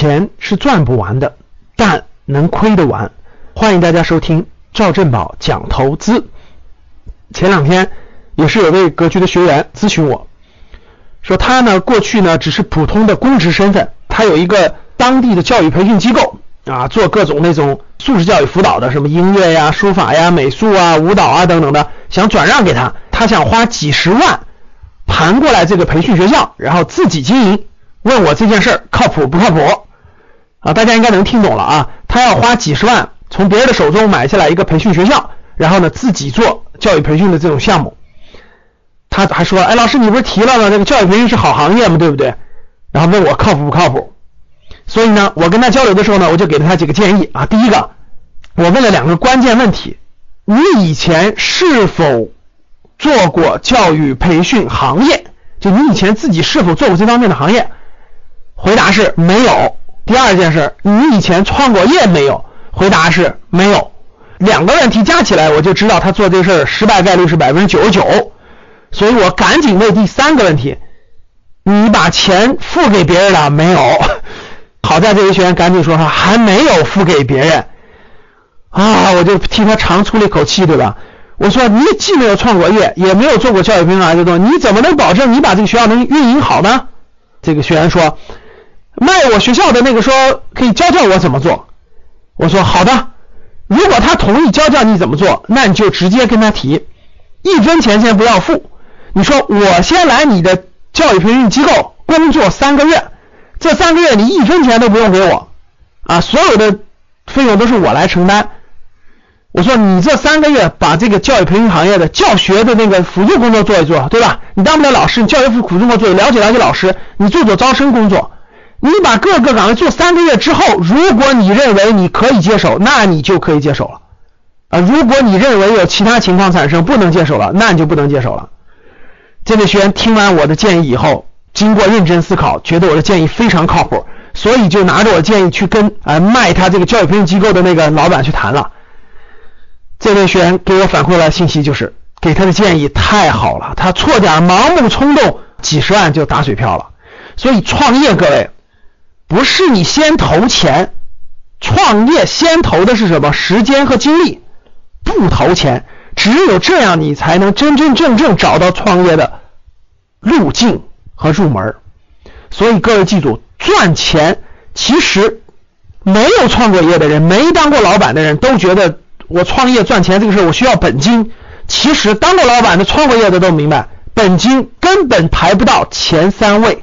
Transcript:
钱是赚不完的，但能亏得完。欢迎大家收听赵振宝讲投资。前两天也是有位格局的学员咨询我，说他呢过去呢只是普通的公职身份，他有一个当地的教育培训机构啊，做各种那种素质教育辅导的，什么音乐呀、书法呀、美术啊、舞蹈啊等等的，想转让给他，他想花几十万盘过来这个培训学校，然后自己经营。问我这件事儿靠谱不靠谱啊？大家应该能听懂了啊。他要花几十万从别人的手中买下来一个培训学校，然后呢自己做教育培训的这种项目。他还说，哎，老师你不是提了吗？这个教育培训是好行业嘛，对不对？然后问我靠谱不靠谱？所以呢，我跟他交流的时候呢，我就给了他几个建议啊。第一个，我问了两个关键问题：你以前是否做过教育培训行业？就你以前自己是否做过这方面的行业？回答是没有。第二件事，你以前创过业没有？回答是没有。两个问题加起来，我就知道他做这事儿失败概率是百分之九十九。所以我赶紧问第三个问题：你把钱付给别人了没有？好在这位学员赶紧说哈，还没有付给别人。啊，我就替他长出了一口气，对吧？我说你既没有创过业，也没有做过教育培训儿童，你怎么能保证你把这个学校能运营好呢？这个学员说。卖我学校的那个说可以教教我怎么做，我说好的，如果他同意教教你怎么做，那你就直接跟他提，一分钱先不要付。你说我先来你的教育培训机构工作三个月，这三个月你一分钱都不用给我啊，所有的费用都是我来承担。我说你这三个月把这个教育培训行业的教学的那个辅助工作做一做，对吧？你当不了老师，你教育辅辅助工作做，了解了解老师，你做做招生工作。你把各个岗位做三个月之后，如果你认为你可以接手，那你就可以接手了啊。如果你认为有其他情况产生不能接手了，那你就不能接手了。这位学员听完我的建议以后，经过认真思考，觉得我的建议非常靠谱，所以就拿着我的建议去跟啊卖他这个教育培训机构的那个老板去谈了。这位学员给我反馈来信息就是，给他的建议太好了，他错点盲目冲动，几十万就打水漂了。所以创业，各位。不是你先投钱，创业先投的是什么？时间和精力，不投钱，只有这样你才能真真正正找到创业的路径和入门。所以各位记住，赚钱其实没有创过业的人，没当过老板的人都觉得我创业赚钱这个事我需要本金。其实当过老板的、创过业的都明白，本金根本排不到前三位。